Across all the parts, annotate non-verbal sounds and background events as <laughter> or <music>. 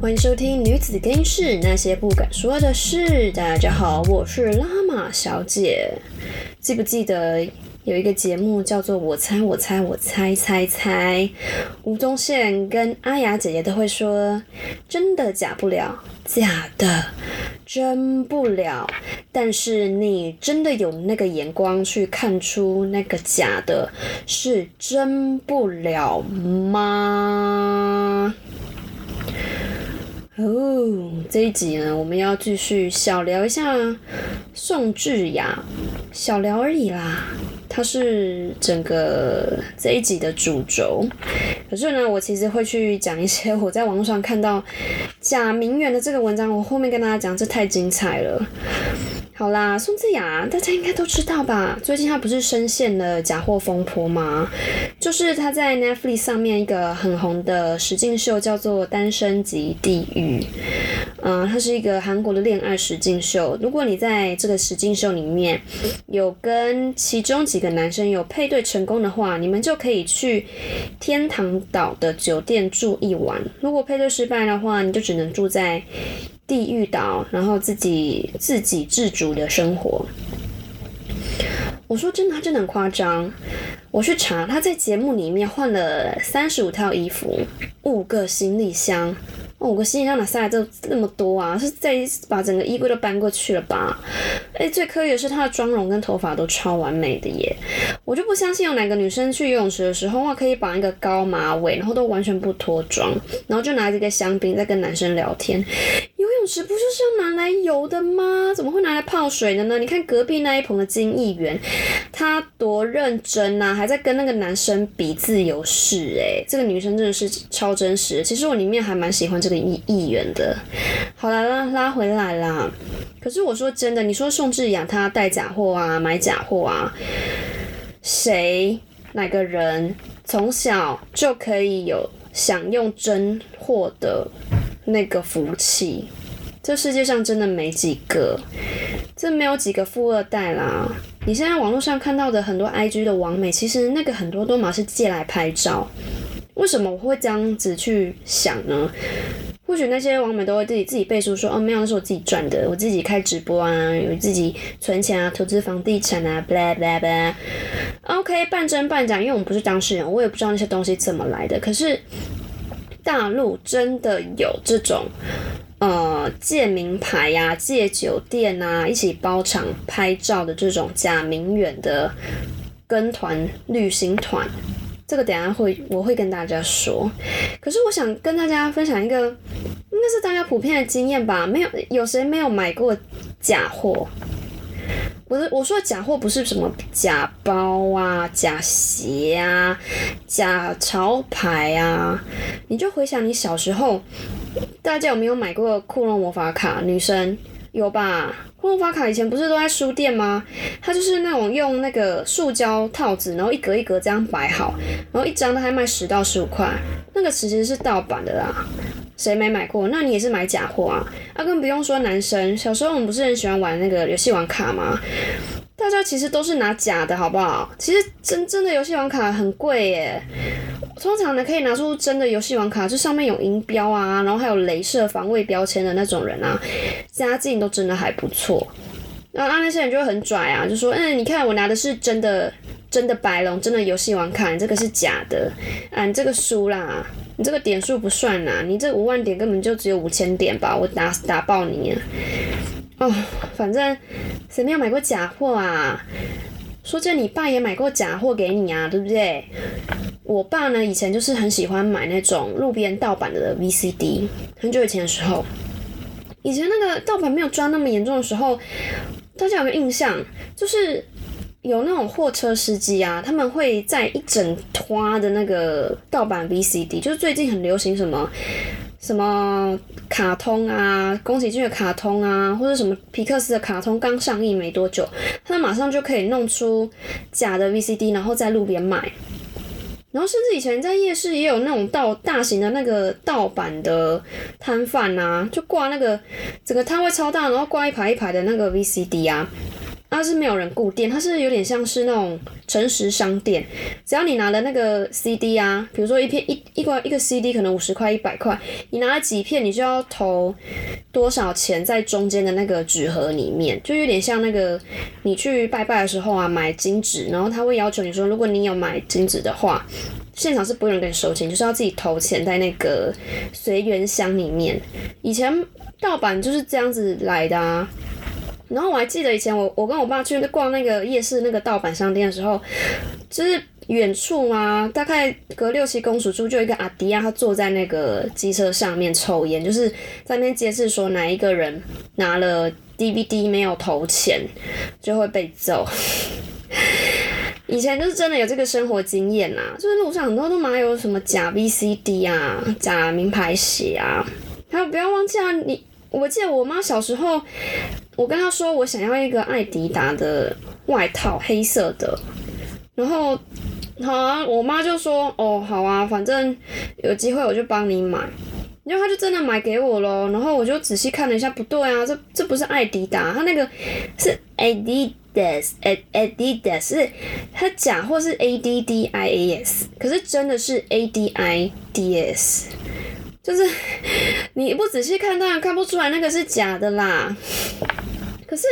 欢迎收听《女子更衣室那些不敢说的事》。大家好，我是拉玛小姐。记不记得有一个节目叫做《我猜我猜我猜猜猜》？吴宗宪跟阿雅姐姐都会说：“真的假不了，假的真不了。”但是你真的有那个眼光去看出那个假的是真不了吗？哦，这一集呢，我们要继续小聊一下宋智雅，小聊而已啦。它是整个这一集的主轴，可是呢，我其实会去讲一些我在网络上看到贾明远的这个文章，我后面跟大家讲，这太精彩了。好啦，宋智雅大家应该都知道吧？最近她不是深陷了假货风波吗？就是她在 Netflix 上面一个很红的实境秀，叫做《单身级地狱》。嗯，它是一个韩国的恋爱实境秀。如果你在这个实境秀里面有跟其中几个男生有配对成功的话，你们就可以去天堂岛的酒店住一晚。如果配对失败的话，你就只能住在。地狱岛，然后自己自给自足的生活。我说真的，他真的很夸张。我去查，他在节目里面换了三十五套衣服，五个行李箱。五个行李箱哪塞来这那么多啊？是在把整个衣柜都搬过去了吧？哎，最可以的是他的妆容跟头发都超完美的耶！我就不相信有哪个女生去游泳池的时候哇，可以绑一个高马尾，然后都完全不脱妆，然后就拿着一个香槟在跟男生聊天。游泳池不就是要拿来游的吗？怎么会拿来泡水的呢？你看隔壁那一棚的金议员，他多认真啊，还在跟那个男生比自由式哎，这个女生真的是超真实。其实我里面还蛮喜欢这。个议议员的，好了，拉拉回来啦。可是我说真的，你说宋智雅她带假货啊，买假货啊，谁哪个人从小就可以有享用真货的那个福气？这世界上真的没几个，这没有几个富二代啦。你现在网络上看到的很多 IG 的网美，其实那个很多都嘛是借来拍照。为什么我会这样子去想呢？或许那些网美都会自己自己背书说，哦，没有，那是我自己赚的，我自己开直播啊，有自己存钱啊，投资房地产啊，blah blah blah。OK，半真半假，因为我们不是当事人，我也不知道那些东西怎么来的。可是大陆真的有这种，呃，借名牌呀，借酒店啊，一起包场拍照的这种假名媛的跟团旅行团。这个等下会我会跟大家说，可是我想跟大家分享一个，应该是大家普遍的经验吧。没有有谁没有买过假货？我是我说的假货，不是什么假包啊、假鞋啊、假潮牌啊。你就回想你小时候，大家有没有买过库洛魔法卡？女生有吧？库洛法卡以前不是都在书店吗？它就是那种用那个塑胶套子，然后一格一格这样摆好，然后一张都还卖十到十五块。那个其实是盗版的啦，谁没买过？那你也是买假货啊？啊，更不用说男生，小时候我们不是很喜欢玩那个游戏王卡吗？大家其实都是拿假的，好不好？其实真真的游戏王卡很贵耶。通常呢，可以拿出真的游戏王卡，就上面有音标啊，然后还有镭射防卫标签的那种人啊，家境都真的还不错。然后那些人就会很拽啊，就说：“嗯，你看我拿的是真的真的白龙，真的游戏王卡，你这个是假的，啊，你这个输啦，你这个点数不算啦，你这五万点根本就只有五千点吧，我打打爆你！哦，反正谁没有买过假货啊？说这你爸也买过假货给你啊，对不对？”我爸呢，以前就是很喜欢买那种路边盗版的 VCD。很久以前的时候，以前那个盗版没有抓那么严重的时候，大家有没有印象？就是有那种货车司机啊，他们会在一整拖的那个盗版 VCD，就是最近很流行什么什么卡通啊，宫崎骏的卡通啊，或者什么皮克斯的卡通刚上映没多久，他马上就可以弄出假的 VCD，然后在路边卖。然后甚至以前在夜市也有那种盗大型的那个盗版的摊贩啊，就挂那个整个摊位超大，然后挂一排一排的那个 VCD 啊。它是没有人固定，它是有点像是那种诚实商店。只要你拿了那个 CD 啊，比如说一片一一个一个 CD 可能五十块一百块，你拿了几片，你就要投多少钱在中间的那个纸盒里面，就有点像那个你去拜拜的时候啊，买金纸，然后他会要求你说，如果你有买金纸的话，现场是不用跟你收钱，就是要自己投钱在那个随缘箱里面。以前盗版就是这样子来的啊。然后我还记得以前我我跟我爸去逛那个夜市那个盗版商店的时候，就是远处啊，大概隔六七公尺处就有一个阿迪亚，他坐在那个机车上面抽烟，就是在那边揭示说哪一个人拿了 DVD 没有投钱就会被揍。以前就是真的有这个生活经验呐，就是路上很多都买有什么假 VCD 啊、假名牌鞋啊，还有不要忘记啊，你我记得我妈小时候。我跟他说，我想要一个艾迪达的外套，黑色的。然后，好啊，我妈就说，哦，好啊，反正有机会我就帮你买。然后他就真的买给我咯。然后我就仔细看了一下，不对啊，这这不是艾迪达，他那个是 Adidas，Adidas 是它假货是 A D D I A S，可是真的是 A D I D S。就是 <laughs> 你不仔细看，当然看不出来那个是假的啦。可是，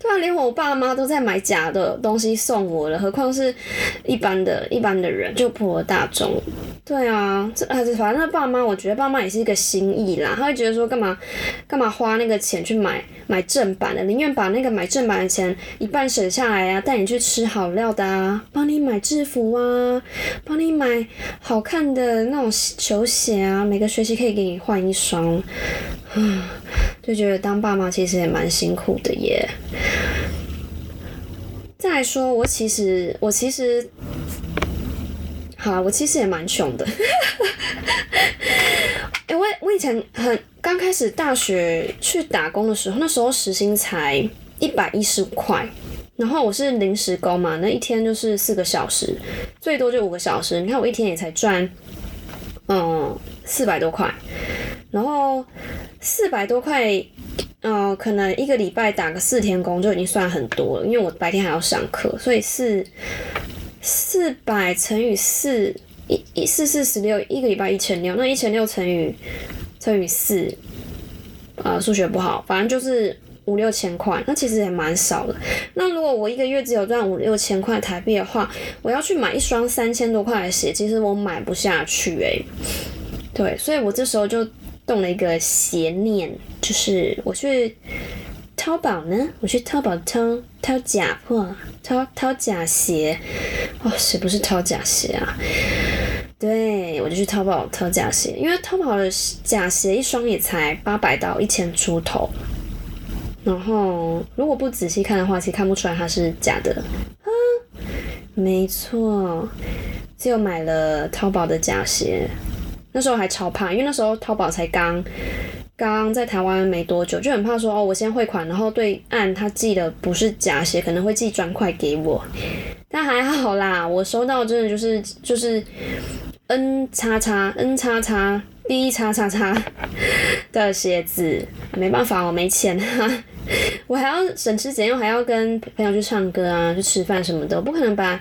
突然连我爸妈都在买假的东西送我了，何况是一般的一般的人，就普罗大众。对啊，这啊，反正爸妈，我觉得爸妈也是一个心意啦。他会觉得说，干嘛干嘛花那个钱去买买正版的，宁愿把那个买正版的钱一半省下来啊，带你去吃好料的啊，帮你买制服啊，帮你买好看的那种球鞋啊，每个学期可以给你换一双。就觉得当爸妈其实也蛮辛苦的耶。再说，我其实我其实，好，我其实也蛮穷的。<laughs> 哎，我我以前很刚开始大学去打工的时候，那时候时薪才一百一十五块，然后我是临时工嘛，那一天就是四个小时，最多就五个小时。你看我一天也才赚，嗯，四百多块。然后四百多块，呃，可能一个礼拜打个四天工就已经算很多了，因为我白天还要上课，所以是四百乘以四一一四四十六，一个礼拜一千六，那一千六乘以乘以四，呃，数学不好，反正就是五六千块，那其实也蛮少的。那如果我一个月只有赚五六千块台币的话，我要去买一双三千多块的鞋，其实我买不下去诶。对，所以我这时候就。动了一个邪念，就是我去淘宝呢，我去淘宝淘淘假货，淘淘假鞋，哦，谁不是淘假鞋啊？对，我就去淘宝淘假鞋，因为淘宝的假鞋一双也才八百到一千出头，然后如果不仔细看的话，其实看不出来它是假的啊。没错，就买了淘宝的假鞋。那时候还超怕，因为那时候淘宝才刚刚在台湾没多久，就很怕说哦，我先汇款，然后对岸他寄的不是假鞋，可能会寄砖块给我。但还好啦，我收到真的就是就是 N 叉叉 N 叉叉 B 叉叉叉的鞋子，没办法，我没钱啊。<laughs> 我还要省吃俭用，还要跟朋友去唱歌啊，去吃饭什么的，不可能把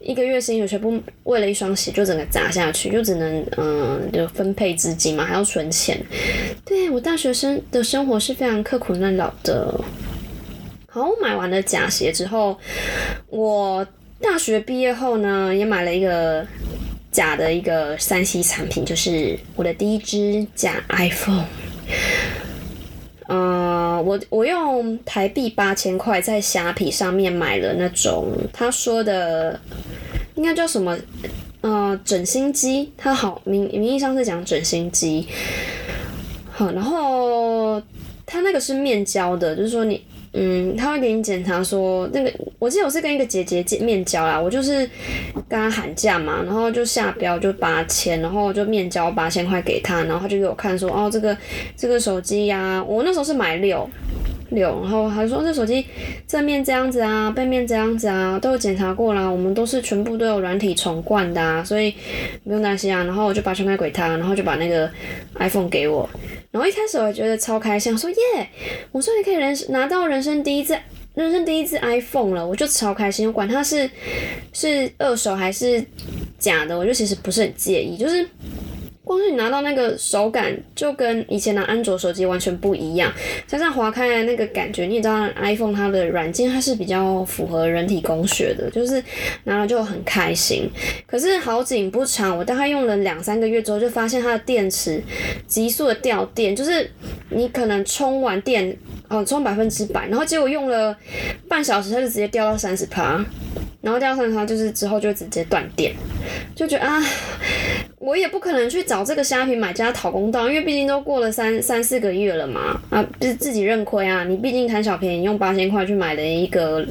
一个月薪水全部为了一双鞋就整个砸下去，就只能嗯，就分配资金嘛，还要存钱。对我大学生的生活是非常刻苦耐劳的。好，我买完了假鞋之后，我大学毕业后呢，也买了一个假的一个三 C 产品，就是我的第一支假 iPhone。嗯，我我用台币八千块在虾皮上面买了那种他说的应该叫什么？呃，整新机，它好名名义上是讲整新机。好，然后它那个是面交的，就是说你。嗯，他会给你检查说那个，我记得我是跟一个姐姐见面交啦，我就是跟她喊价嘛，然后就下标就八千，然后就面交八千块给她，然后他就给我看说，哦，这个这个手机呀，我那时候是买六然后他说这手机正面这样子啊，背面这样子啊，都有检查过啦，我们都是全部都有软体重灌的，啊，所以不用担心啊，然后我就把钱块给他，然后就把那个 <laughs> iPhone 给我。然后一开始我觉得超开心，说耶，我说：“你可以人拿到人生第一次人生第一次 iPhone 了，我就超开心。我管它是是二手还是假的，我就其实不是很介意，就是。光是你拿到那个手感，就跟以前拿安卓手机完全不一样。加上划开的那个感觉，你也知道，iPhone 它的软件它是比较符合人体工学的，就是拿了就很开心。可是好景不长，我大概用了两三个月之后，就发现它的电池急速的掉电，就是你可能充完电，哦，充百分之百，然后结果用了半小时，它就直接掉到三十趴。然后掉上它就是之后就直接断电，就觉得啊，我也不可能去找这个虾皮买家讨公道，因为毕竟都过了三三四个月了嘛，啊，是自己认亏啊。你毕竟贪小便宜，用八千块去买了一个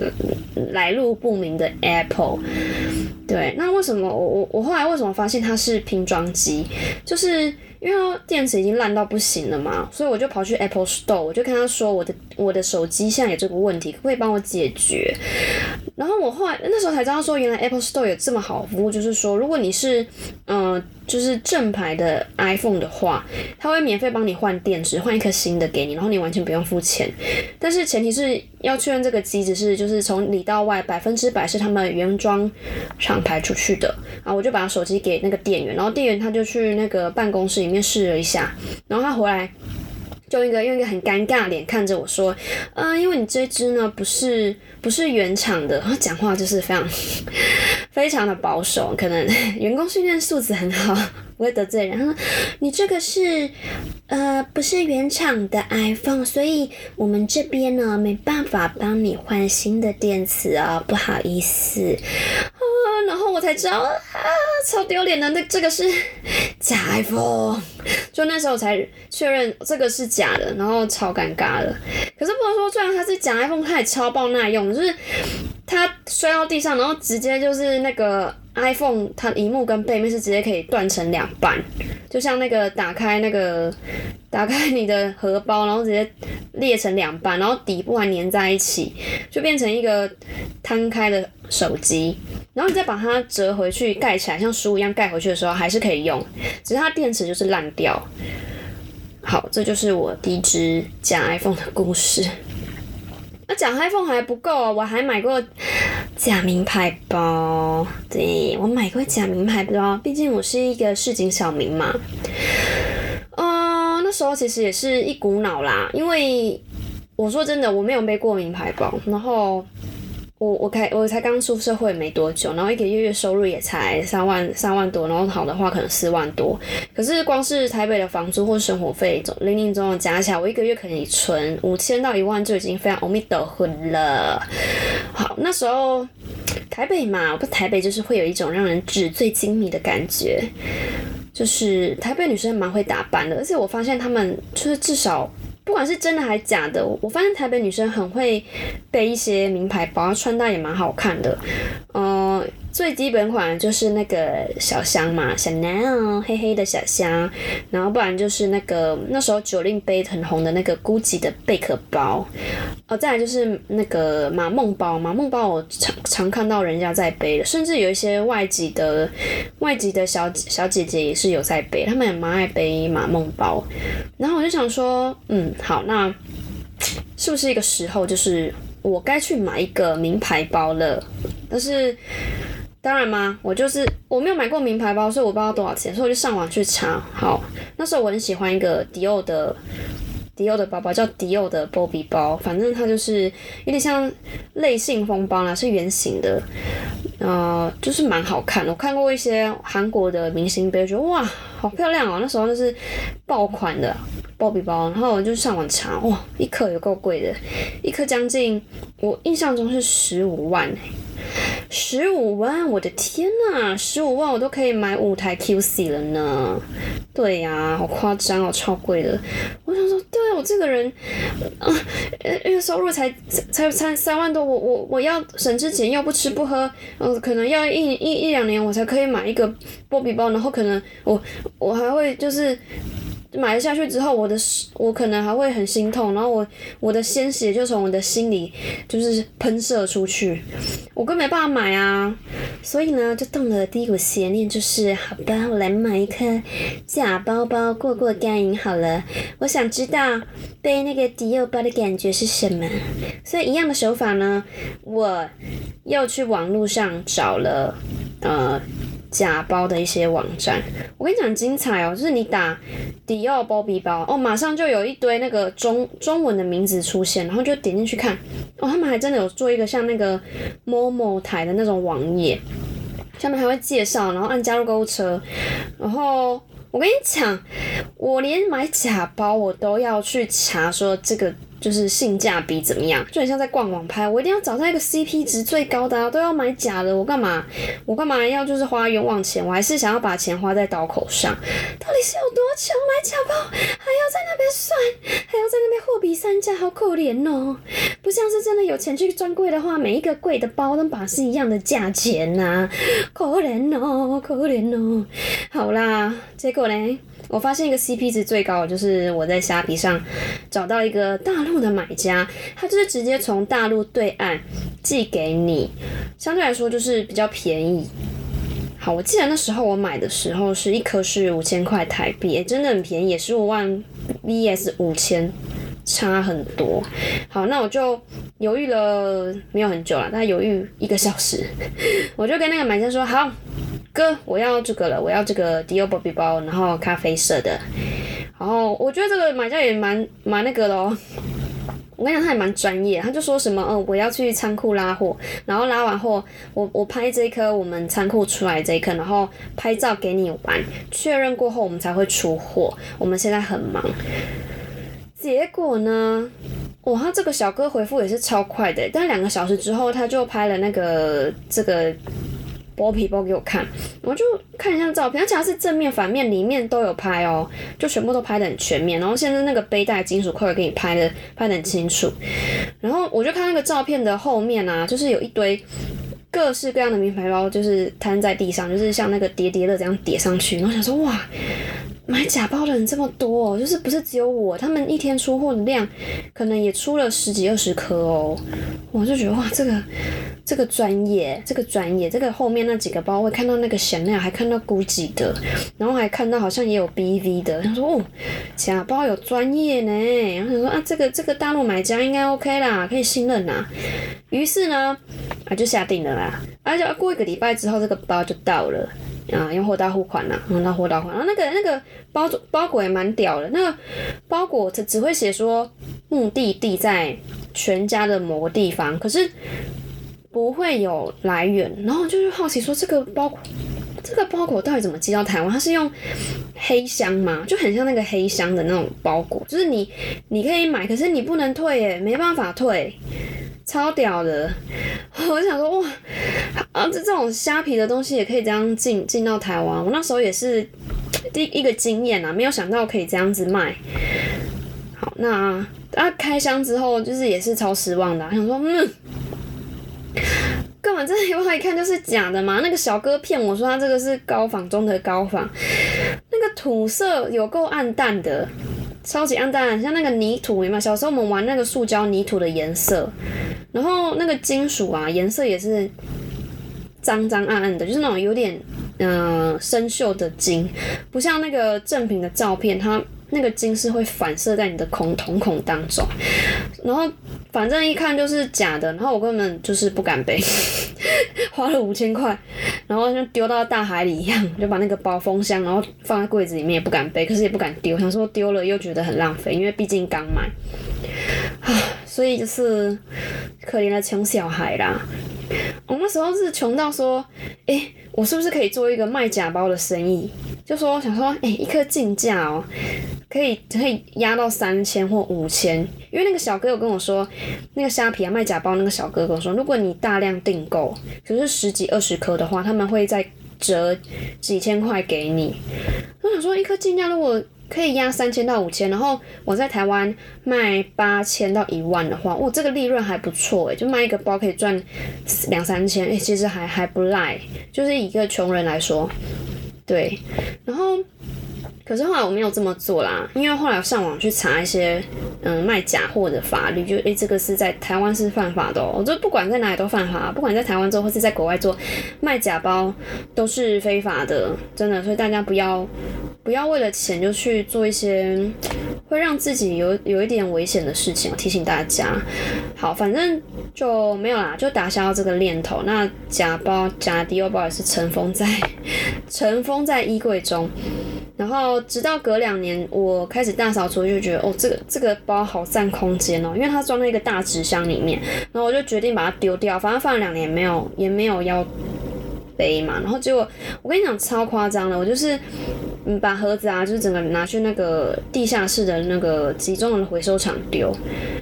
来路不明的 Apple，对，那为什么我我我后来为什么发现它是拼装机，就是。因为电池已经烂到不行了嘛，所以我就跑去 Apple Store，我就跟他说我的我的手机现在有这个问题，可不可以帮我解决？然后我后来那时候才知道说，原来 Apple Store 有这么好服务，就是说如果你是嗯。就是正牌的 iPhone 的话，它会免费帮你换电池，换一颗新的给你，然后你完全不用付钱。但是前提是要确认这个机子是就是从里到外百分之百是他们原装厂牌出去的然后。我就把手机给那个店员，然后店员他就去那个办公室里面试了一下，然后他回来。就一个用一个很尴尬脸看着我说，嗯，因为你这只呢不是不是原厂的，然 <laughs> 后讲话就是非常 <laughs> 非常的保守，可能 <laughs> 员工训练素质很好，不会得罪人。他说你这个是呃不是原厂的 iPhone，所以我们这边呢没办法帮你换新的电池啊，不好意思啊。然后我才知道啊，超丢脸的，那这个是假 iPhone，就那时候才确认这个是假的，然后超尴尬的。可是不能说，虽然它是假 iPhone，它也超爆耐用，就是它摔到地上，然后直接就是那个。iPhone 它荧幕跟背面是直接可以断成两半，就像那个打开那个打开你的荷包，然后直接裂成两半，然后底部还粘在一起，就变成一个摊开的手机。然后你再把它折回去盖起来，像书一样盖回去的时候还是可以用，只是它电池就是烂掉。好，这就是我第一支假 iPhone 的故事。那讲 iPhone 还不够，我还买过假名牌包。对我买过假名牌包，毕竟我是一个市井小民嘛。嗯，那时候其实也是一股脑啦，因为我说真的，我没有背过名牌包，然后。我我开我才刚出社会没多久，然后一个月月收入也才三万三万多，然后好的话可能四万多。可是光是台北的房租或生活费，总零零总总加起来，我一个月可能存五千到一万就已经非常阿弥陀佛了。好，那时候台北嘛，我台北就是会有一种让人纸醉金迷的感觉，就是台北女生蛮会打扮的，而且我发现她们就是至少。不管是真的还是假的，我发现台北女生很会背一些名牌包，穿搭也蛮好看的，嗯。最基本款就是那个小香嘛，小男哦，黑黑的小香，然后不然就是那个那时候九令背很红的那个 GUCCI 的贝壳包，哦，再来就是那个马梦包，马梦包我常常看到人家在背的，甚至有一些外籍的外籍的小小姐姐也是有在背，他们也蛮爱背马梦包，然后我就想说，嗯，好，那是不是一个时候就是我该去买一个名牌包了？但是。当然吗？我就是我没有买过名牌包，所以我不知道多少钱，所以我就上网去查。好，那时候我很喜欢一个迪奥的迪奥的包包，叫迪奥的 Bobby 包，反正它就是有点像类信封包啦，是圆形的，呃，就是蛮好看的。我看过一些韩国的明星背，觉得哇，好漂亮哦。那时候就是爆款的 Bobby 包，然后我就上网查，哇，一颗有够贵的，一颗将近，我印象中是十五万十五万，我的天呐！十五万我都可以买五台 QC 了呢。对呀，好夸张哦，超贵的。我想说，对啊，我这个人，啊，因为收入才才才三万多，我我我要省吃俭用，不吃不喝，嗯，可能要一一一两年我才可以买一个波比包，然后可能我我还会就是。买了下去之后，我的我可能还会很心痛，然后我我的鲜血就从我的心里就是喷射出去，我更没办法买啊。所以呢，就动了第一股邪念，就是好吧，我来买一颗假包包过过干瘾好了。我想知道背那个迪奥包的感觉是什么。所以一样的手法呢，我又去网络上找了呃。假包的一些网站，我跟你讲精彩哦，就是你打迪奥包皮包哦，马上就有一堆那个中中文的名字出现，然后就点进去看哦，他们还真的有做一个像那个某某台的那种网页，下面还会介绍，然后按加入购物车，然后我跟你讲，我连买假包我都要去查说这个。就是性价比怎么样，就很像在逛网拍，我一定要找到一个 CP 值最高的，都要买假的，我干嘛？我干嘛要就是花冤枉钱？我还是想要把钱花在刀口上。到底是有多穷买假包，还要在那边算，还要在那边货比三家，好可怜哦！不像是真的有钱去专柜的话，每一个贵的包都把是一样的价钱呐，可怜哦，可怜哦。好啦，结果呢？我发现一个 CP 值最高的，就是我在虾皮上找到一个大陆的买家，他就是直接从大陆对岸寄给你，相对来说就是比较便宜。好，我记得那时候我买的时候是一颗是五千块台币，也真的很便宜，也十五万 VS 五千，差很多。好，那我就犹豫了没有很久了，大概犹豫一个小时，<laughs> 我就跟那个买家说好。哥，我要这个了，我要这个迪奥包皮包，然后咖啡色的。然后我觉得这个买家也蛮蛮那个的。我跟你讲，他也蛮专业，他就说什么，嗯，我要去仓库拉货，然后拉完货，我我拍这一颗我们仓库出来这一颗，然后拍照给你玩，确认过后我们才会出货。我们现在很忙。结果呢，哇，他这个小哥回复也是超快的，但两个小时之后他就拍了那个这个。剥皮包给我看，我就看一下照片，而且它是正面、反面、里面都有拍哦，就全部都拍的很全面。然后现在那个背带金属块给你拍的拍的很清楚。然后我就看那个照片的后面啊，就是有一堆各式各样的名牌包，就是摊在地上，就是像那个叠叠乐这样叠上去。然后想说哇。买假包的人这么多，哦就是不是只有我，他们一天出货的量可能也出了十几二十颗哦。我就觉得哇，这个这个专业，这个专业，这个后面那几个包会看到那个显亮，还看到 GUCCI 的，然后还看到好像也有 BV 的。他说哦，假包有专业呢。然后他说啊，这个这个大陆买家应该 OK 啦，可以信任啦。于是呢，啊就下定了啦。而且过一个礼拜之后，这个包就到了。啊，用货到付款啦，用到货到款。然后那个那个包包裹也蛮屌的，那个包裹它只会写说目的地在全家的某个地方，可是不会有来源。然后就是好奇说，这个包裹这个包裹到底怎么寄到台湾？它是用黑箱吗？就很像那个黑箱的那种包裹，就是你你可以买，可是你不能退耶，没办法退。超屌的，<laughs> 我想说哇，啊这这种虾皮的东西也可以这样进进到台湾，我那时候也是第一个经验啊，没有想到可以这样子卖。好，那啊开箱之后就是也是超失望的，想说嗯，根本这一外一看就是假的嘛，那个小哥骗我说他这个是高仿中的高仿，那个土色有够暗淡的。超级暗淡，像那个泥土，有没有？小时候我们玩那个塑胶泥土的颜色，然后那个金属啊，颜色也是脏脏暗暗的，就是那种有点嗯生锈的金，不像那个正品的照片，它那个金是会反射在你的孔瞳孔当中，然后。反正一看就是假的，然后我根本就是不敢背，<laughs> 花了五千块，然后就丢到大海里一样，就把那个包封箱，然后放在柜子里面，也不敢背，可是也不敢丢，想说丢了又觉得很浪费，因为毕竟刚买，啊，所以就是可怜的穷小孩啦。我那时候是穷到说，哎，我是不是可以做一个卖假包的生意？就说想说，哎，一颗进价哦。可以可以压到三千或五千，因为那个小哥有跟我说，那个虾皮啊卖假包那个小哥跟我说，如果你大量订购，就是十几二十颗的话，他们会再折几千块给你。我想说，一颗进价如果可以压三千到五千，然后我在台湾卖八千到一万的话，哇，这个利润还不错诶，就卖一个包可以赚两三千，诶，其实还还不赖，就是一个穷人来说，对，然后。可是后来我没有这么做啦，因为后来上网去查一些嗯卖假货的法律，就诶、这个是在台湾是犯法的哦，就不管在哪里都犯法，不管在台湾做或是在国外做，卖假包都是非法的，真的，所以大家不要不要为了钱就去做一些会让自己有有一点危险的事情，提醒大家。好，反正就没有啦，就打消这个念头。那假包假迪欧包也是尘封在尘封在衣柜中。然后直到隔两年，我开始大扫除，就觉得哦，这个这个包好占空间哦，因为它装在一个大纸箱里面，然后我就决定把它丢掉。反正放了两年，没有也没有要背嘛。然后结果我跟你讲超夸张的，我就是嗯把盒子啊，就是整个拿去那个地下室的那个集中的回收厂丢。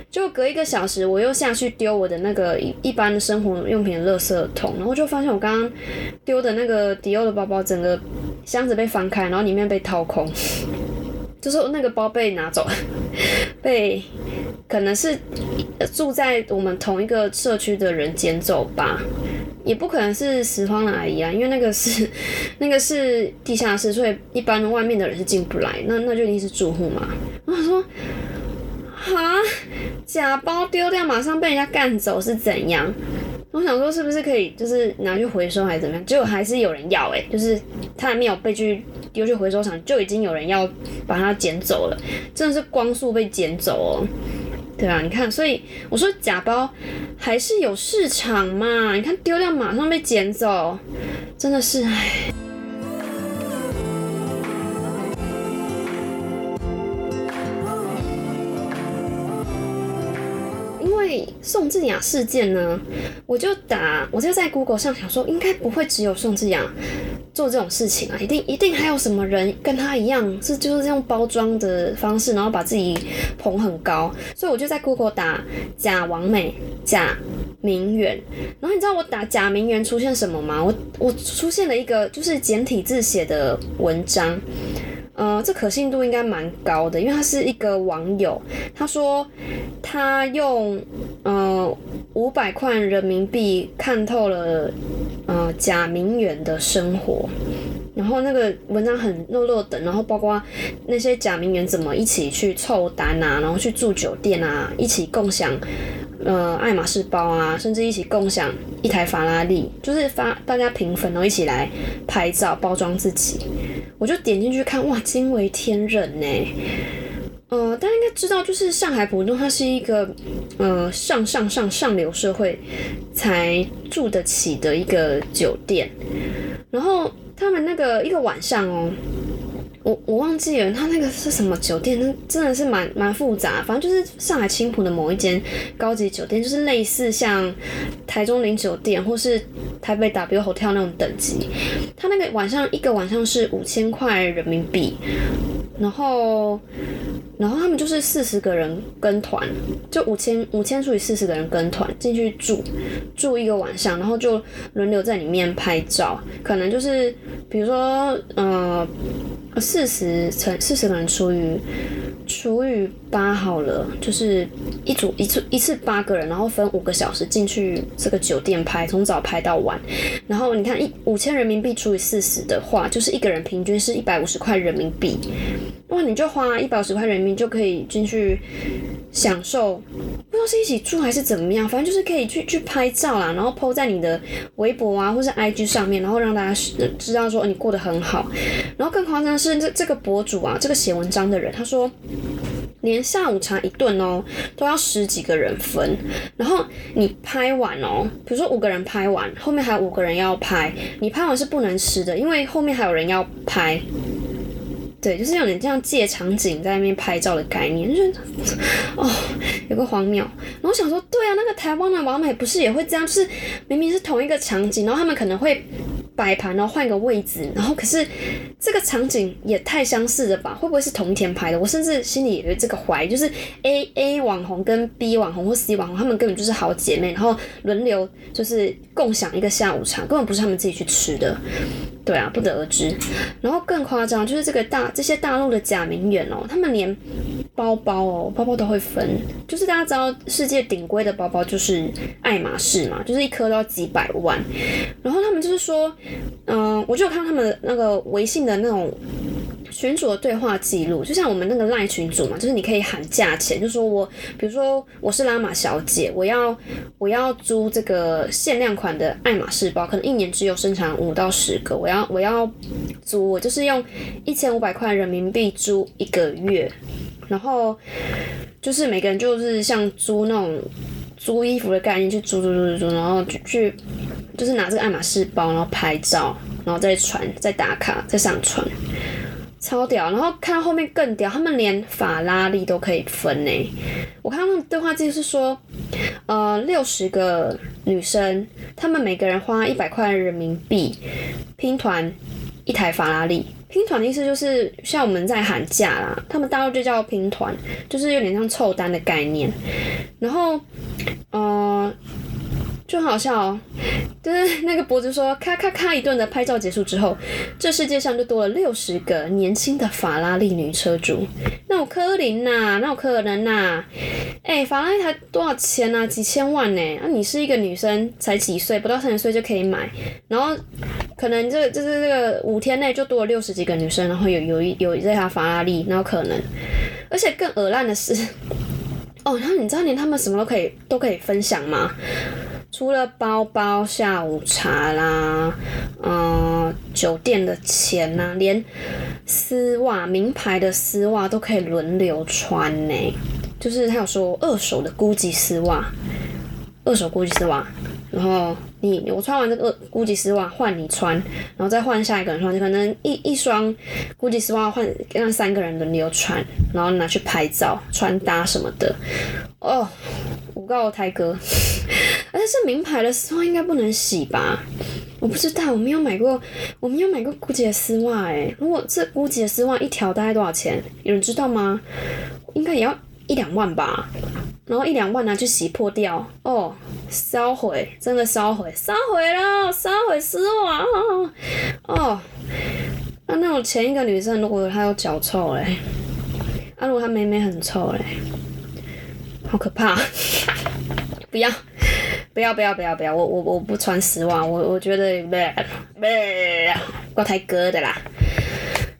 就隔一个小时，我又下去丢我的那个一一般的生活用品的垃圾桶，然后就发现我刚刚丢的那个迪奥的包包，整个箱子被翻开，然后里面被掏空，<laughs> 就是那个包被拿走，<laughs> 被可能是住在我们同一个社区的人捡走吧，也不可能是拾荒的阿姨啊，因为那个是 <laughs> 那个是地下室，所以一般外面的人是进不来，那那就一定是住户嘛。然后说。哈，假包丢掉，马上被人家干走是怎样？我想说是不是可以，就是拿去回收还是怎么样？结果还是有人要哎、就是他还没有被去丢去回收厂，就已经有人要把它捡走了，真的是光速被捡走哦。对啊，你看，所以我说假包还是有市场嘛。你看丢掉马上被捡走，真的是唉。宋智雅事件呢，我就打，我就在 Google 上想说，应该不会只有宋智雅做这种事情啊，一定一定还有什么人跟他一样，是就是这种包装的方式，然后把自己捧很高，所以我就在 Google 打假王美、假名媛，然后你知道我打假名媛出现什么吗？我我出现了一个就是简体字写的文章。呃，这可信度应该蛮高的，因为他是一个网友，他说他用呃五百块人民币看透了呃贾明远的生活，然后那个文章很落落等，然后包括那些假名媛怎么一起去凑单啊，然后去住酒店啊，一起共享呃爱马仕包啊，甚至一起共享一台法拉利，就是发大家平分，然后一起来拍照包装自己。我就点进去看，哇，惊为天人呢。呃，大家应该知道，就是上海浦东，它是一个呃上上上上流社会才住得起的一个酒店。然后他们那个一个晚上哦，我我忘记了，他那个是什么酒店，那真的是蛮蛮复杂。反正就是上海青浦的某一间高级酒店，就是类似像台中林酒店或是台北 W Hotel 那种等级。他那个晚上一个晚上是五千块人民币，然后然后他们就是四十个人跟团，就五千五千除以四十个人跟团进去住住一个晚上，然后就轮流在里面拍照，可能就是比如说呃四十乘四十个人除以除以八好了，就是一组一次一次八个人，然后分五个小时进去这个酒店拍，从早拍到晚。然后你看一五千人民币除以四十的话，就是一个人平均是一百五十块人民币。哇，你就花一百五十块人民币就可以进去享受，不知道是一起住还是怎么样，反正就是可以去去拍照啦，然后 PO 在你的微博啊或是 IG 上面，然后让大家知道说你过得很好。然后更夸张是，这这个博主啊，这个写文章的人，他说。连下午茶一顿哦，都要十几个人分。然后你拍完哦，比如说五个人拍完，后面还有五个人要拍，你拍完是不能吃的，因为后面还有人要拍。对，就是有点这样借场景在那边拍照的概念，就是哦，有个荒谬。然后我想说，对啊，那个台湾的网美不是也会这样，就是明明是同一个场景，然后他们可能会摆盘，然后换个位置，然后可是这个场景也太相似了吧？会不会是同一天拍的？我甚至心里有这个怀疑，就是 A A 网红跟 B 网红或 C 网红，他们根本就是好姐妹，然后轮流就是共享一个下午茶，根本不是他们自己去吃的。对啊，不得而知。然后更夸张，就是这个大这些大陆的假名媛哦，他们连包包哦，包包都会分。就是大家知道世界顶规的包包就是爱马仕嘛，就是一颗都要几百万。然后他们就是说，嗯、我就有看他们的那个微信的那种。群主的对话记录，就像我们那个赖群主嘛，就是你可以喊价钱，就说我，比如说我是拉玛小姐，我要我要租这个限量款的爱马仕包，可能一年只有生产五到十个，我要我要租，我就是用一千五百块人民币租一个月，然后就是每个人就是像租那种租衣服的概念去租租租租租，然后去去就是拿这个爱马仕包，然后拍照，然后再传，再打卡，再上传。超屌，然后看到后面更屌，他们连法拉利都可以分呢。我看他们对话记录是说，呃，六十个女生，她们每个人花一百块人民币拼团一台法拉利。拼团的意思就是像我们在喊价啦，他们大陆就叫拼团，就是有点像凑单的概念。然后，嗯。就好笑哦，就是那个博主说，咔咔咔一顿的拍照结束之后，这世界上就多了六十个年轻的法拉利女车主。那我柯林呐，那我可能呐，哎，法拉利才多少钱呢？几千万呢？啊，你是一个女生，才几岁，不到三十岁就可以买，然后可能这就是这个五天内就多了六十几个女生，然后有有一有这台法拉利，然后可能，而且更恶烂的是，哦，然后你知道连他们什么都可以都可以分享吗？除了包包、下午茶啦，嗯，酒店的钱呐，连丝袜、名牌的丝袜都可以轮流穿呢。就是他有说二手的 GUCCI 丝袜，二手 GUCCI 丝袜，然后你我穿完这个 GUCCI 丝袜换你穿，然后再换下一个人穿，可能一一双 GUCCI 丝袜换让三个人轮流穿，然后拿去拍照、穿搭什么的。哦，我告台哥。而且是名牌的丝袜，应该不能洗吧？我不知道，我没有买过，我没有买过姑姐的丝袜哎。如果这姑姐的丝袜一条大概多少钱？有人知道吗？应该也要一两万吧。然后一两万拿去洗破掉哦，烧毁，真的烧毁，烧毁了，烧毁丝袜哦。那那种前一个女生如果她有脚臭嘞，啊如果她妹妹很臭嘞，好可怕，不要。不要不要不要不要！我我我不穿丝袜，我我觉得不不怪太哥的啦。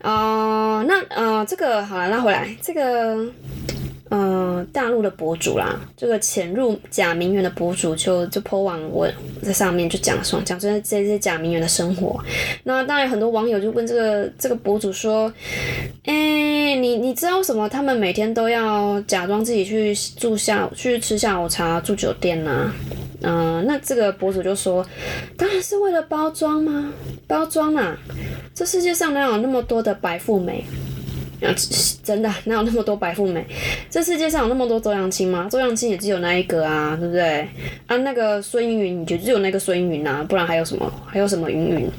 哦，那呃，这个好了，拉回来，这个呃，大陆的博主啦，这个潜入假名媛的博主就就 po 网我在上面就讲说讲这这些假名媛的生活。那当然很多网友就问这个这个博主说，哎，你你知道什么？他们每天都要假装自己去住下去吃下午茶住酒店呢？嗯，那这个博主就说，当然是为了包装吗？包装啊！这世界上哪有那么多的白富美？啊，真的哪有那么多白富美？这世界上有那么多周扬青吗？周扬青也只有那一个啊，对不对？啊，那个孙云，你就只有那个孙云云啊，不然还有什么？还有什么云云？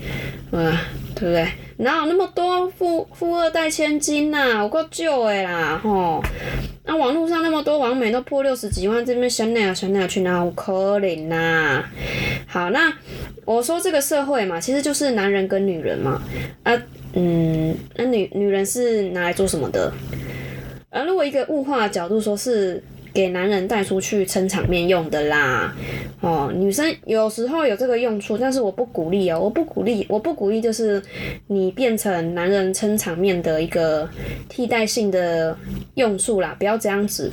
嗯，对不对？哪有那么多富富二代千金呐？我够旧的啦，吼！那网络上那么多网美都破六十几万，这边香奈儿香奈儿去哪我可怜呐？好，那我说这个社会嘛，其实就是男人跟女人嘛。啊，嗯，那女女人是拿来做什么的？而如果一个物化角度说，是。给男人带出去撑场面用的啦，哦，女生有时候有这个用处，但是我不鼓励哦，我不鼓励，我不鼓励，就是你变成男人撑场面的一个替代性的用处啦，不要这样子。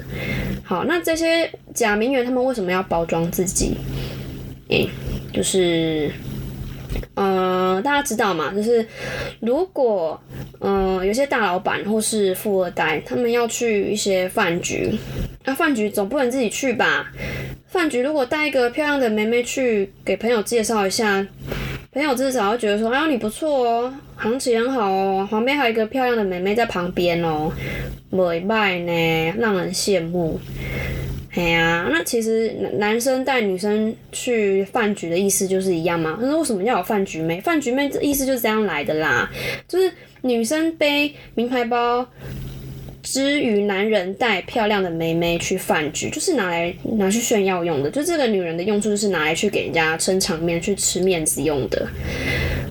好，那这些假名媛他们为什么要包装自己？诶，就是。嗯，大家知道嘛？就是如果嗯有些大老板或是富二代，他们要去一些饭局，那饭局总不能自己去吧？饭局如果带一个漂亮的妹妹去给朋友介绍一下，朋友至少会觉得说，哎，你不错哦，行情很好哦，旁边还有一个漂亮的妹妹在旁边哦，美拜呢，让人羡慕。哎呀，那其实男生带女生去饭局的意思就是一样嘛。他说为什么要有饭局妹？饭局妹这意思就是这样来的啦，就是女生背名牌包，之于男人带漂亮的妹妹去饭局，就是拿来拿去炫耀用的。就这个女人的用处就是拿来去给人家撑场面、去吃面子用的。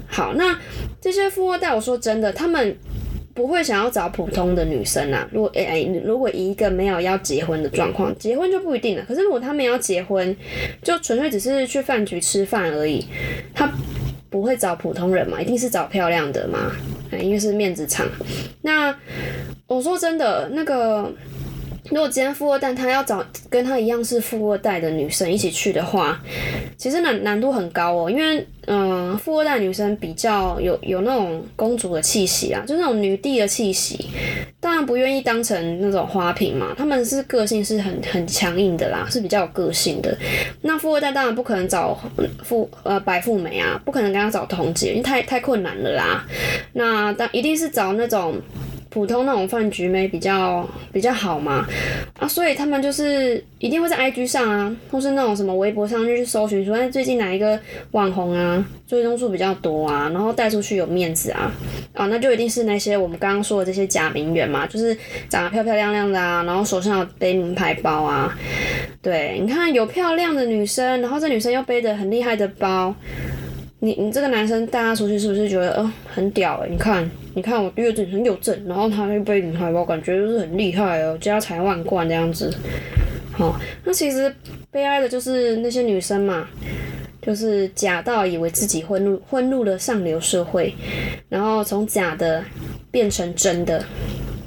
好，那这些富二代，我说真的，他们。不会想要找普通的女生啊。如果诶，如果一个没有要结婚的状况，结婚就不一定了。可是如果他们要结婚，就纯粹只是去饭局吃饭而已，他不会找普通人嘛，一定是找漂亮的嘛。哎因为是面子场。那我说真的，那个。如果今天富二代他要找跟他一样是富二代的女生一起去的话，其实难难度很高哦，因为嗯，富二代女生比较有有那种公主的气息啊，就那种女帝的气息，当然不愿意当成那种花瓶嘛，他们是个性是很很强硬的啦，是比较有个性的。那富二代当然不可能找富呃白富美啊，不可能跟他找同姐，因为太太困难了啦。那但一定是找那种。普通那种饭局妹比较比较好嘛，啊，所以他们就是一定会在 IG 上啊，或是那种什么微博上就去搜寻说，哎，最近哪一个网红啊，追踪数比较多啊，然后带出去有面子啊，啊，那就一定是那些我们刚刚说的这些假名媛嘛，就是长得漂漂亮亮的啊，然后手上有背名牌包啊，对，你看有漂亮的女生，然后这女生又背着很厉害的包。你你这个男生带她出去是不是觉得呃很屌哎？你看你看我月子很有证，然后他又背女孩包，感觉就是很厉害哦，家财万贯这样子。好，那其实悲哀的就是那些女生嘛，就是假到以为自己混入混入了上流社会，然后从假的变成真的，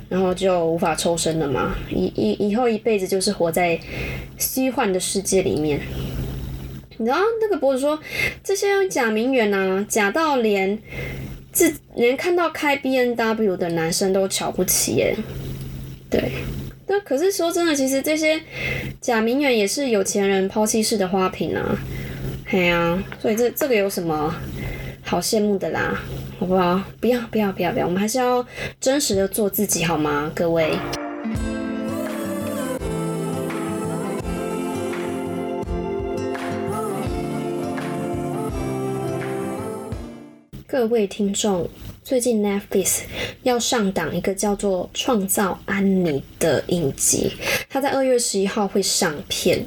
然后就无法抽身了嘛，以以以后一辈子就是活在虚幻的世界里面。你知道那个博主说，这些假名媛啊，假到连自连看到开 B N W 的男生都瞧不起耶。对，那可是说真的，其实这些假名媛也是有钱人抛弃式的花瓶啊。嘿啊，所以这这个有什么好羡慕的啦？好不好？不要不要不要不要，我们还是要真实的做自己好吗？各位。各位听众，最近 Netflix 要上档一个叫做《创造安妮》的影集，它在二月十一号会上片，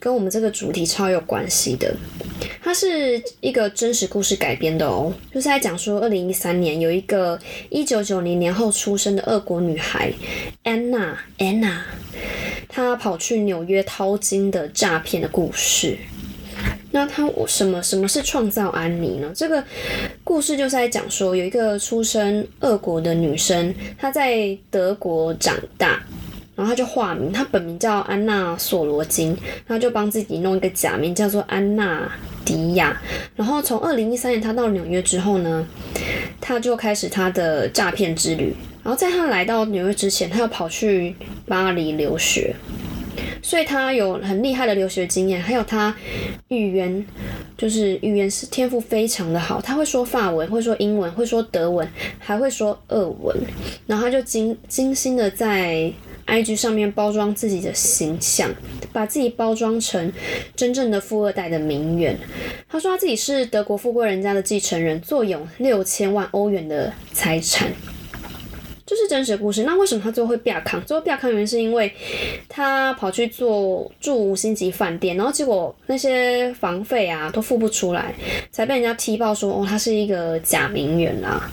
跟我们这个主题超有关系的。它是一个真实故事改编的哦，就是在讲说，二零一三年有一个一九九零年后出生的俄国女孩安娜，安娜，她跑去纽约淘金的诈骗的故事。那他什么什么是创造安妮呢？这个故事就是在讲说，有一个出生俄国的女生，她在德国长大，然后她就化名，她本名叫安娜索罗金，她就帮自己弄一个假名叫做安娜迪亚。然后从二零一三年她到纽约之后呢，她就开始她的诈骗之旅。然后在她来到纽约之前，她又跑去巴黎留学。所以他有很厉害的留学经验，还有他语言就是语言是天赋非常的好，他会说法文，会说英文，会说德文，还会说俄文。然后他就精精心的在 IG 上面包装自己的形象，把自己包装成真正的富二代的名媛。他说他自己是德国富贵人家的继承人，坐拥六千万欧元的财产。就是真实故事。那为什么他最后会变康？最后变康原因是因为他跑去做住五星级饭店，然后结果那些房费啊都付不出来，才被人家踢爆说哦，他是一个假名媛啊。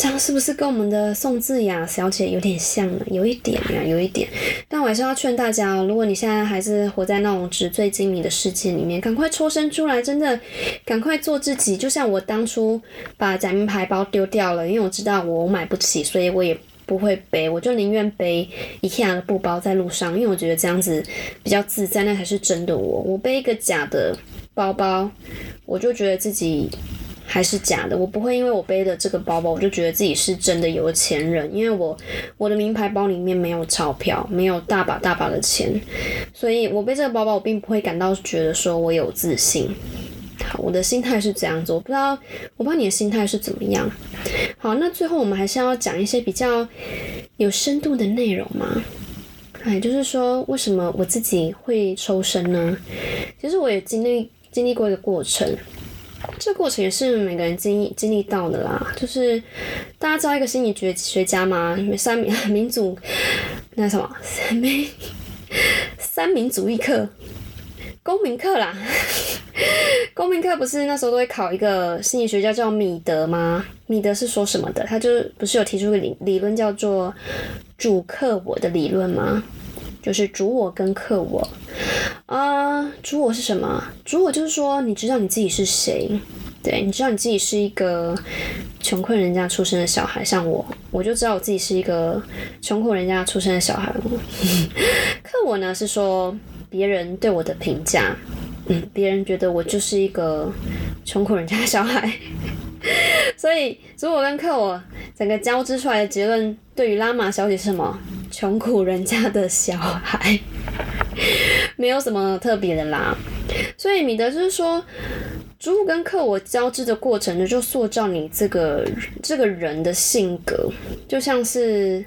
这样是不是跟我们的宋智雅小姐有点像呢？有一点呀，有一点。但我还是要劝大家，如果你现在还是活在那种纸醉金迷的世界里面，赶快抽身出来，真的赶快做自己。就像我当初把假名牌包丢掉了，因为我知道我买不起，所以我也。不会背，我就宁愿背 IKEA 的布包在路上，因为我觉得这样子比较自在，那才是真的我。我背一个假的包包，我就觉得自己还是假的。我不会因为我背的这个包包，我就觉得自己是真的有钱人，因为我我的名牌包里面没有钞票，没有大把大把的钱，所以我背这个包包，我并不会感到觉得说我有自信。好，我的心态是这样子，我不知道，我不知道你的心态是怎么样。好，那最后我们还是要讲一些比较有深度的内容嘛。哎，就是说，为什么我自己会抽身呢？其实我也经历经历过一个过程，这过程也是每个人经历经历到的啦。就是大家知道一个心理学学家吗？三 <laughs> 民民主那什么三民三民主义课。公民课啦，公民课不是那时候都会考一个心理学家叫米德吗？米德是说什么的？他就不是有提出个理理论叫做主客我的理论吗？就是主我跟客我啊，主我是什么？主我就是说你知道你自己是谁，对，你知道你自己是一个穷困人家出生的小孩，像我，我就知道我自己是一个穷苦人家出生的小孩。<laughs> 客我呢是说别人对我的评价，嗯，别人觉得我就是一个穷苦人家的小孩。<laughs> 所以，如果跟克我整个交织出来的结论，对于拉玛小姐是什么？穷苦人家的小孩，<laughs> 没有什么特别的啦。所以米德就是说。主物跟客我交织的过程呢，就塑造你这个这个人的性格，就像是，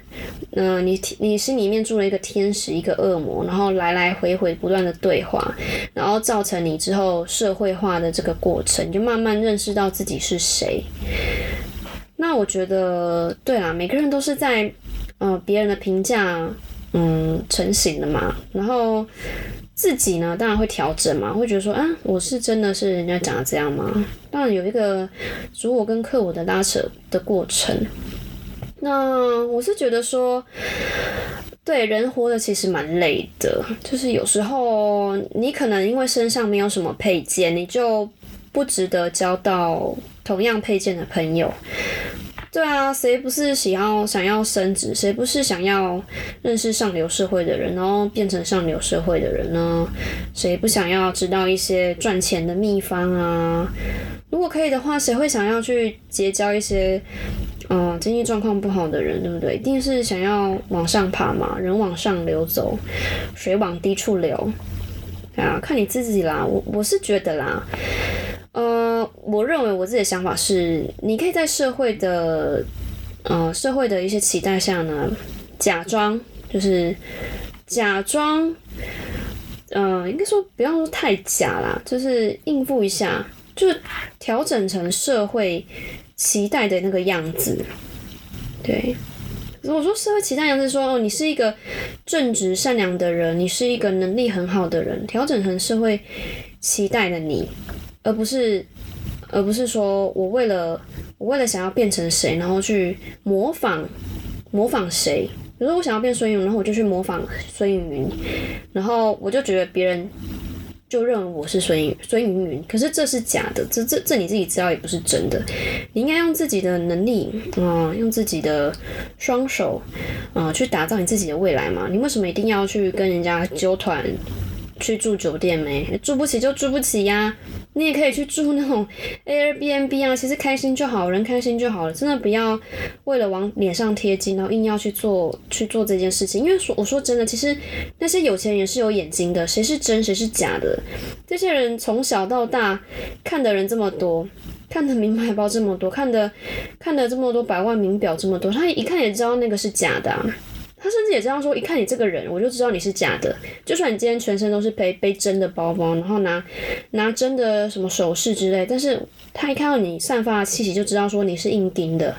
嗯，你你心里面住了一个天使，一个恶魔，然后来来回回不断的对话，然后造成你之后社会化的这个过程，就慢慢认识到自己是谁。那我觉得，对啊，每个人都是在，呃，别人的评价，嗯，成型的嘛，然后。自己呢，当然会调整嘛，会觉得说，啊，我是真的是人家讲的这样吗？当然有一个主我跟客我的拉扯的过程。那我是觉得说，对人活的其实蛮累的，就是有时候你可能因为身上没有什么配件，你就不值得交到同样配件的朋友。对啊，谁不是想要想要升职？谁不是想要认识上流社会的人，然后变成上流社会的人呢？谁不想要知道一些赚钱的秘方啊？如果可以的话，谁会想要去结交一些嗯经济状况不好的人，对不对？一定是想要往上爬嘛，人往上流走，水往低处流。啊，看你自己啦，我我是觉得啦。呃，我认为我自己的想法是，你可以在社会的，呃，社会的一些期待下呢，假装就是假装，呃，应该说不要说太假啦，就是应付一下，就调整成社会期待的那个样子。对，如果说社会期待样子说，哦，你是一个正直善良的人，你是一个能力很好的人，调整成社会期待的你。而不是，而不是说我为了我为了想要变成谁，然后去模仿模仿谁。比如说我想要变孙云，然后我就去模仿孙云云，然后我就觉得别人就认为我是孙云孙云云。可是这是假的，这这这你自己知道也不是真的。你应该用自己的能力，嗯，用自己的双手，嗯，去打造你自己的未来嘛。你为什么一定要去跟人家纠团？去住酒店没？住不起就住不起呀。你也可以去住那种 Airbnb 啊，其实开心就好，人开心就好了。真的不要为了往脸上贴金，然后硬要去做去做这件事情。因为说我说真的，其实那些有钱人是有眼睛的，谁是真谁是假的。这些人从小到大看的人这么多，看的名牌包这么多，看的看的这么多百万名表这么多，他一看也知道那个是假的。他甚至也这样说：一看你这个人，我就知道你是假的。就算你今天全身都是背背真的包包，然后拿拿真的什么首饰之类，但是他一看到你散发的气息，就知道说你是硬钉的。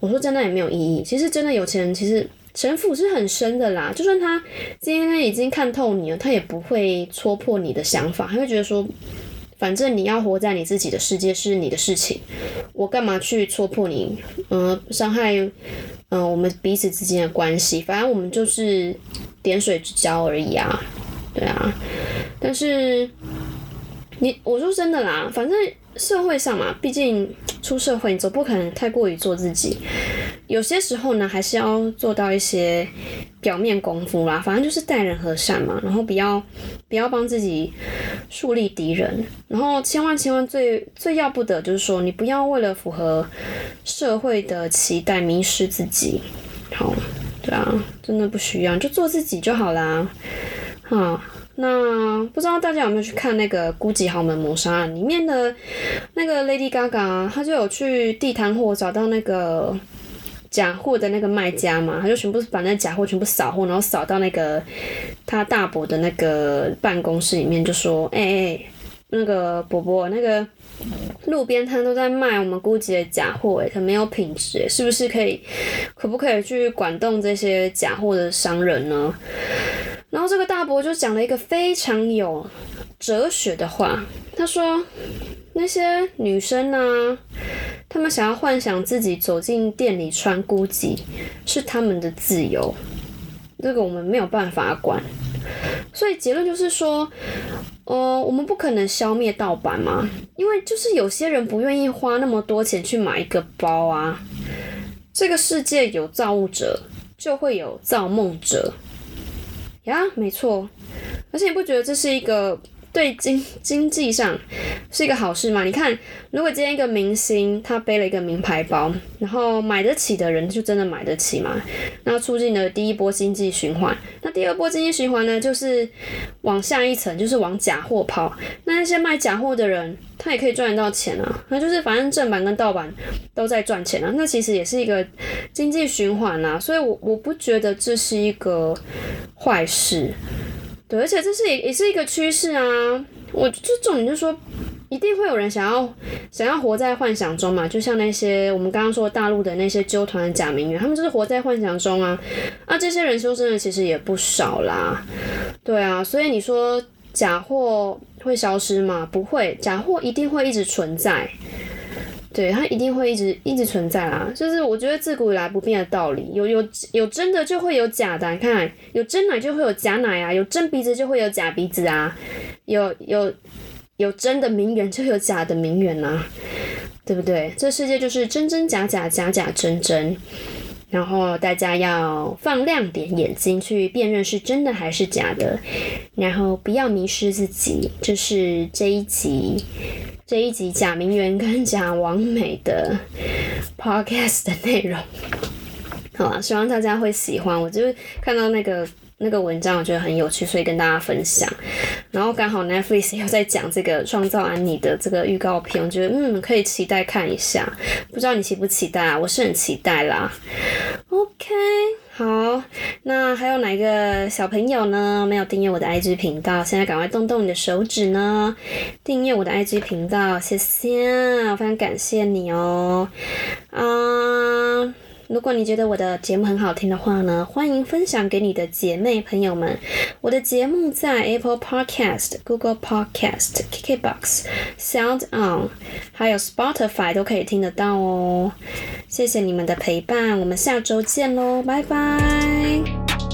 我说真的也没有意义。其实真的有钱人，其实城府是很深的啦。就算他今天已经看透你了，他也不会戳破你的想法，他会觉得说，反正你要活在你自己的世界是你的事情，我干嘛去戳破你？嗯，伤害。嗯，我们彼此之间的关系，反正我们就是点水之交而已啊，对啊。但是你，我说真的啦，反正社会上嘛，毕竟出社会，你总不可能太过于做自己。有些时候呢，还是要做到一些表面功夫啦。反正就是待人和善嘛，然后不要不要帮自己树立敌人，然后千万千万最最要不得就是说，你不要为了符合社会的期待迷失自己。好，对啊，真的不需要，就做自己就好啦。好，那不知道大家有没有去看那个《孤寂豪门谋杀案》里面的那个 Lady Gaga，她就有去地摊货找到那个。假货的那个卖家嘛，他就全部把那假货全部扫货，然后扫到那个他大伯的那个办公室里面，就说：“哎哎，那个伯伯，那个路边摊都在卖我们估计的假货，哎，很没有品质，是不是可以，可不可以去管动这些假货的商人呢？”然后这个大伯就讲了一个非常有哲学的话，他说：“那些女生呢？”她们想要幻想自己走进店里穿 GUCCI 是她们的自由，这个我们没有办法管。所以结论就是说，呃，我们不可能消灭盗版嘛，因为就是有些人不愿意花那么多钱去买一个包啊。这个世界有造物者，就会有造梦者呀，没错。而且你不觉得这是一个？对经经济上是一个好事嘛？你看，如果今天一个明星他背了一个名牌包，然后买得起的人就真的买得起嘛？那促进了第一波经济循环。那第二波经济循环呢，就是往下一层，就是往假货跑。那那些卖假货的人，他也可以赚得到钱啊。那就是反正正版跟盗版都在赚钱啊。那其实也是一个经济循环啊。所以，我我不觉得这是一个坏事。对，而且这是也也是一个趋势啊！我这重点就是说，一定会有人想要想要活在幻想中嘛，就像那些我们刚刚说大陆的那些纠团假名媛，他们就是活在幻想中啊！啊，这些人修真的其实也不少啦，对啊，所以你说假货会消失吗？不会，假货一定会一直存在。对，它一定会一直一直存在啦，就是我觉得自古以来不变的道理，有有有真的就会有假的，你看有真奶就会有假奶啊，有真鼻子就会有假鼻子啊，有有有真的名媛就有假的名媛呐，对不对？这世界就是真真假假，假假真真。然后大家要放亮点眼睛去辨认是真的还是假的，然后不要迷失自己。这是这一集这一集假名媛跟假王美的 podcast 的内容。好了，希望大家会喜欢。我就看到那个。那个文章我觉得很有趣，所以跟大家分享。然后刚好 Netflix 又在讲这个创造安妮的这个预告片，我觉得嗯可以期待看一下。不知道你期不期待啊？我是很期待啦。OK，好，那还有哪个小朋友呢？没有订阅我的 IG 频道，现在赶快动动你的手指呢，订阅我的 IG 频道，谢谢，我非常感谢你哦。啊。如果你觉得我的节目很好听的话呢，欢迎分享给你的姐妹朋友们。我的节目在 Apple Podcast、Google Podcast、KKBox、Sound On，还有 Spotify 都可以听得到哦。谢谢你们的陪伴，我们下周见喽，拜拜。